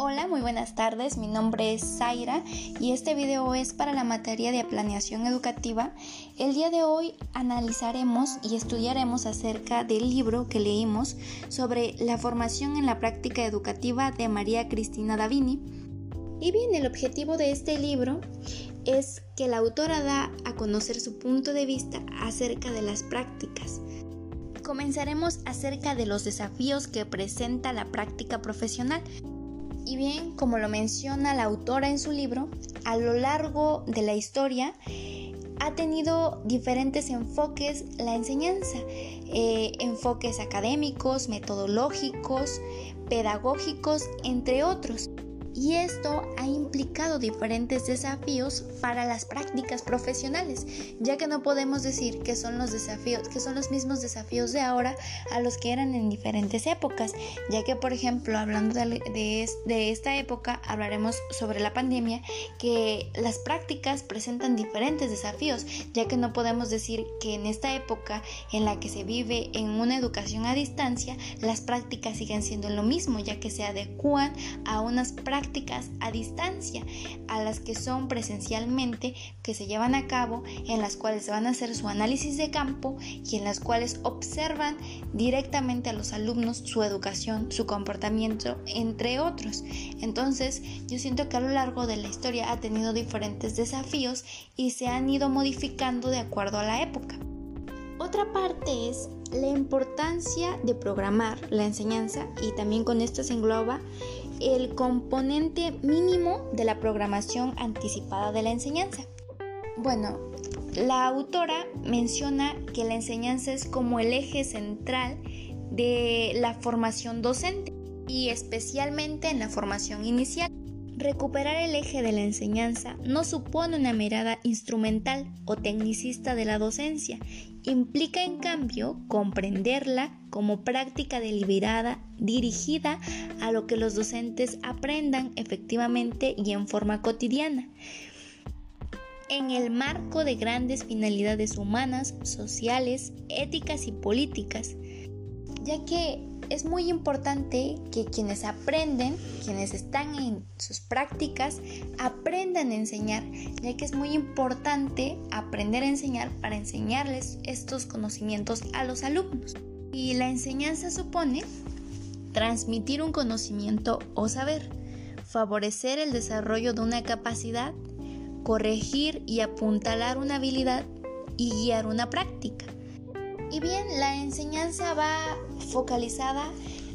Hola, muy buenas tardes. Mi nombre es Zaira y este video es para la materia de planeación educativa. El día de hoy analizaremos y estudiaremos acerca del libro que leímos sobre la formación en la práctica educativa de María Cristina Davini. Y bien, el objetivo de este libro es que la autora da a conocer su punto de vista acerca de las prácticas. Comenzaremos acerca de los desafíos que presenta la práctica profesional y bien, como lo menciona la autora en su libro, a lo largo de la historia ha tenido diferentes enfoques la enseñanza, eh, enfoques académicos, metodológicos, pedagógicos, entre otros y esto ha implicado diferentes desafíos para las prácticas profesionales, ya que no podemos decir que son los desafíos, que son los mismos desafíos de ahora a los que eran en diferentes épocas, ya que por ejemplo, hablando de, de esta época, hablaremos sobre la pandemia, que las prácticas presentan diferentes desafíos, ya que no podemos decir que en esta época en la que se vive en una educación a distancia, las prácticas siguen siendo lo mismo, ya que se adecúan a unas prácticas prácticas a distancia a las que son presencialmente que se llevan a cabo en las cuales van a hacer su análisis de campo y en las cuales observan directamente a los alumnos su educación, su comportamiento, entre otros. Entonces yo siento que a lo largo de la historia ha tenido diferentes desafíos y se han ido modificando de acuerdo a la época. Otra parte es la importancia de programar la enseñanza y también con esto se engloba el componente mínimo de la programación anticipada de la enseñanza. Bueno, la autora menciona que la enseñanza es como el eje central de la formación docente y especialmente en la formación inicial. Recuperar el eje de la enseñanza no supone una mirada instrumental o tecnicista de la docencia, implica en cambio comprenderla como práctica deliberada dirigida a lo que los docentes aprendan efectivamente y en forma cotidiana. En el marco de grandes finalidades humanas, sociales, éticas y políticas, ya que es muy importante que quienes aprenden, quienes están en sus prácticas, aprendan a enseñar, ya que es muy importante aprender a enseñar para enseñarles estos conocimientos a los alumnos. Y la enseñanza supone transmitir un conocimiento o saber, favorecer el desarrollo de una capacidad, corregir y apuntalar una habilidad y guiar una práctica. Y bien, la enseñanza va focalizada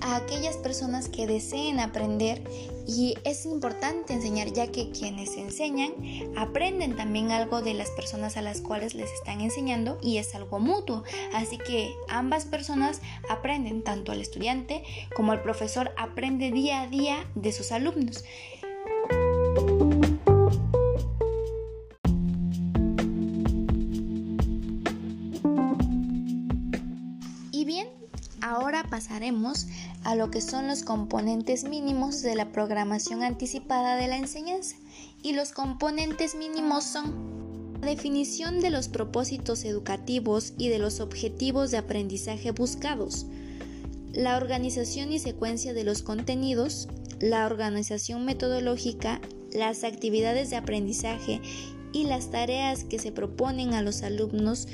a aquellas personas que deseen aprender y es importante enseñar ya que quienes enseñan aprenden también algo de las personas a las cuales les están enseñando y es algo mutuo. Así que ambas personas aprenden, tanto el estudiante como el profesor aprende día a día de sus alumnos. A lo que son los componentes mínimos de la programación anticipada de la enseñanza. Y los componentes mínimos son la definición de los propósitos educativos y de los objetivos de aprendizaje buscados, la organización y secuencia de los contenidos, la organización metodológica, las actividades de aprendizaje y las tareas que se proponen a los alumnos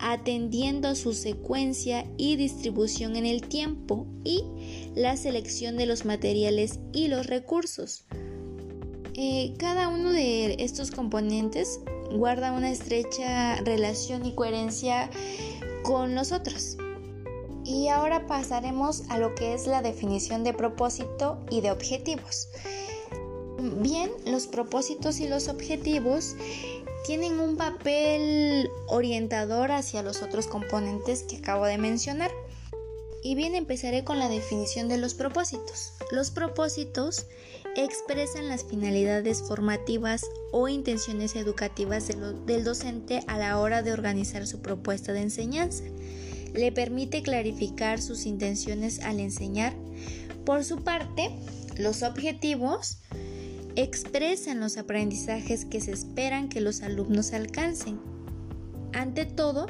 atendiendo su secuencia y distribución en el tiempo y la selección de los materiales y los recursos. Eh, cada uno de estos componentes guarda una estrecha relación y coherencia con los otros. Y ahora pasaremos a lo que es la definición de propósito y de objetivos. Bien, los propósitos y los objetivos tienen un papel orientador hacia los otros componentes que acabo de mencionar. Y bien, empezaré con la definición de los propósitos. Los propósitos expresan las finalidades formativas o intenciones educativas del docente a la hora de organizar su propuesta de enseñanza. Le permite clarificar sus intenciones al enseñar. Por su parte, los objetivos expresan los aprendizajes que se esperan que los alumnos alcancen. Ante todo,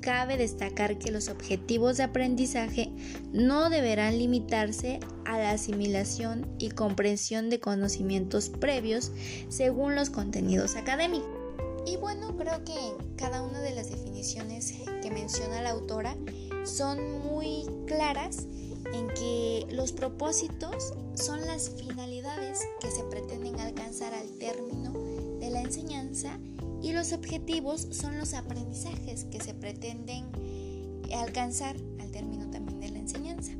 cabe destacar que los objetivos de aprendizaje no deberán limitarse a la asimilación y comprensión de conocimientos previos según los contenidos académicos. Y bueno, creo que cada una de las definiciones que menciona la autora son muy claras en que los propósitos son las finalidades que se pretenden alcanzar al término de la enseñanza y los objetivos son los aprendizajes que se pretenden alcanzar al término también de la enseñanza.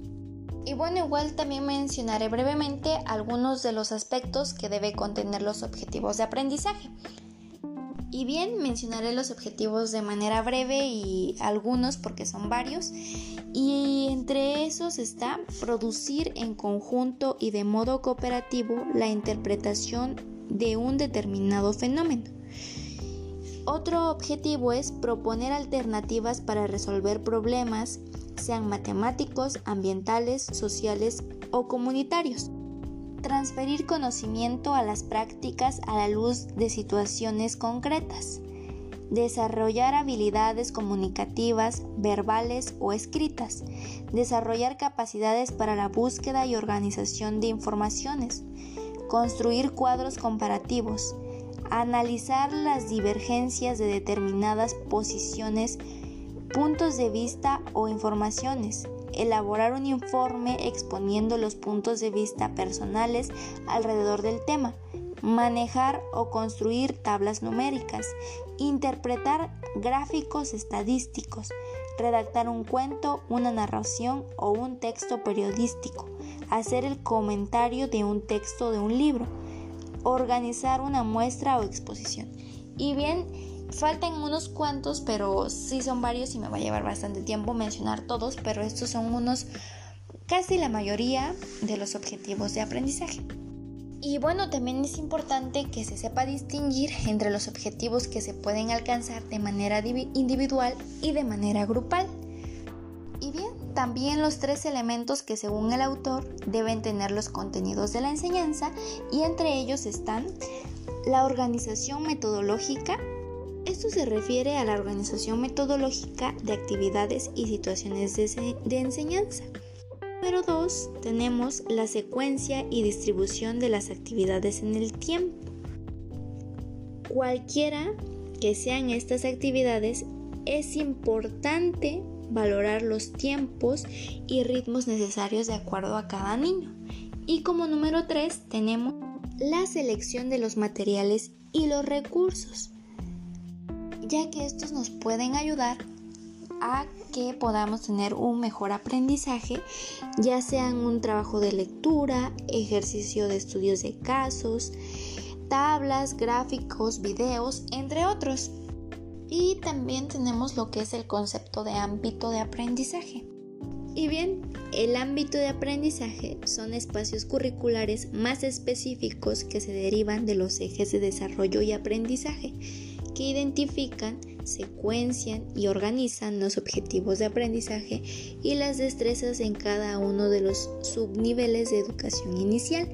Y bueno, igual también mencionaré brevemente algunos de los aspectos que debe contener los objetivos de aprendizaje. Y bien, mencionaré los objetivos de manera breve y algunos porque son varios. Y entre esos está producir en conjunto y de modo cooperativo la interpretación de un determinado fenómeno. Otro objetivo es proponer alternativas para resolver problemas, sean matemáticos, ambientales, sociales o comunitarios. Transferir conocimiento a las prácticas a la luz de situaciones concretas. Desarrollar habilidades comunicativas, verbales o escritas. Desarrollar capacidades para la búsqueda y organización de informaciones. Construir cuadros comparativos. Analizar las divergencias de determinadas posiciones, puntos de vista o informaciones elaborar un informe exponiendo los puntos de vista personales alrededor del tema, manejar o construir tablas numéricas, interpretar gráficos estadísticos, redactar un cuento, una narración o un texto periodístico, hacer el comentario de un texto de un libro, organizar una muestra o exposición. Y bien, Faltan unos cuantos, pero sí son varios y me va a llevar bastante tiempo mencionar todos, pero estos son unos, casi la mayoría de los objetivos de aprendizaje. Y bueno, también es importante que se sepa distinguir entre los objetivos que se pueden alcanzar de manera individual y de manera grupal. Y bien, también los tres elementos que según el autor deben tener los contenidos de la enseñanza y entre ellos están la organización metodológica, esto se refiere a la organización metodológica de actividades y situaciones de, enseñanza. Número 2 tenemos la secuencia y distribución de las actividades en el tiempo. Cualquiera que sean estas actividades, es importante valorar los tiempos y ritmos necesarios de acuerdo a cada niño. Y como número 3 tenemos la selección de los materiales y los recursos ya que estos nos pueden ayudar a que podamos tener un mejor aprendizaje, ya sea en un trabajo de lectura, ejercicio de estudios de casos, tablas, gráficos, videos, entre otros. Y también tenemos lo que es el concepto de ámbito de aprendizaje. Y bien, el ámbito de aprendizaje son espacios curriculares más específicos que se derivan de los ejes de desarrollo y aprendizaje que identifican, secuencian y organizan los objetivos de aprendizaje y las destrezas en cada uno de los subniveles de educación inicial.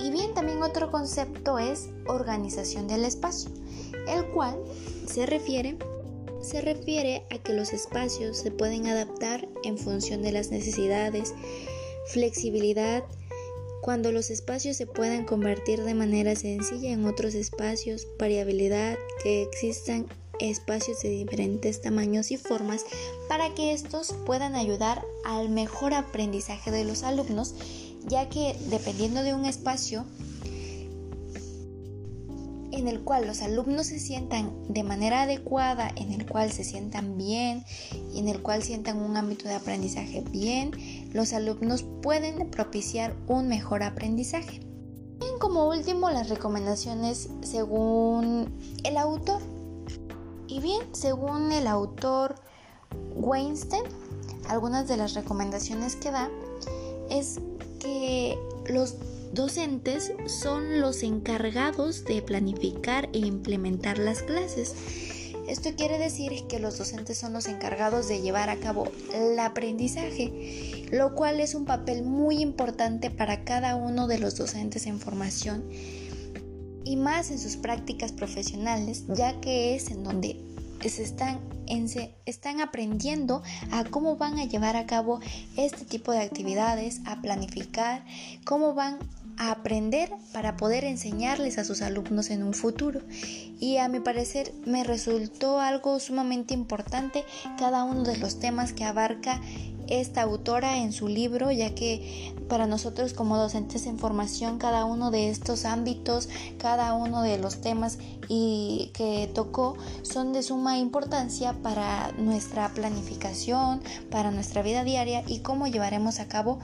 Y bien, también otro concepto es organización del espacio, el cual se refiere se refiere a que los espacios se pueden adaptar en función de las necesidades, flexibilidad, cuando los espacios se puedan convertir de manera sencilla en otros espacios, variabilidad, que existan espacios de diferentes tamaños y formas para que estos puedan ayudar al mejor aprendizaje de los alumnos, ya que dependiendo de un espacio, en el cual los alumnos se sientan de manera adecuada, en el cual se sientan bien y en el cual sientan un ámbito de aprendizaje bien, los alumnos pueden propiciar un mejor aprendizaje. Bien, como último, las recomendaciones según el autor. Y bien, según el autor Weinstein, algunas de las recomendaciones que da es que los docentes son los encargados de planificar e implementar las clases. Esto quiere decir que los docentes son los encargados de llevar a cabo el aprendizaje, lo cual es un papel muy importante para cada uno de los docentes en formación y más en sus prácticas profesionales, ya que es en donde se están, aprendiendo a cómo van a llevar a cabo este tipo de actividades, a planificar, cómo van aprender para poder enseñarles a sus alumnos en un futuro. Y a mi parecer me resultó algo sumamente importante cada uno de los temas que abarca esta autora en su libro, ya que para nosotros como docentes en formación cada uno de estos ámbitos, cada uno de los temas y que tocó son de suma importancia para nuestra planificación, para nuestra vida diaria y cómo llevaremos a cabo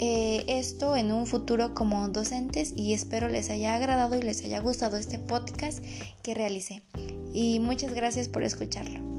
eh, esto en un futuro como docentes y espero les haya agradado y les haya gustado este podcast que realicé. Y muchas gracias por escucharlo.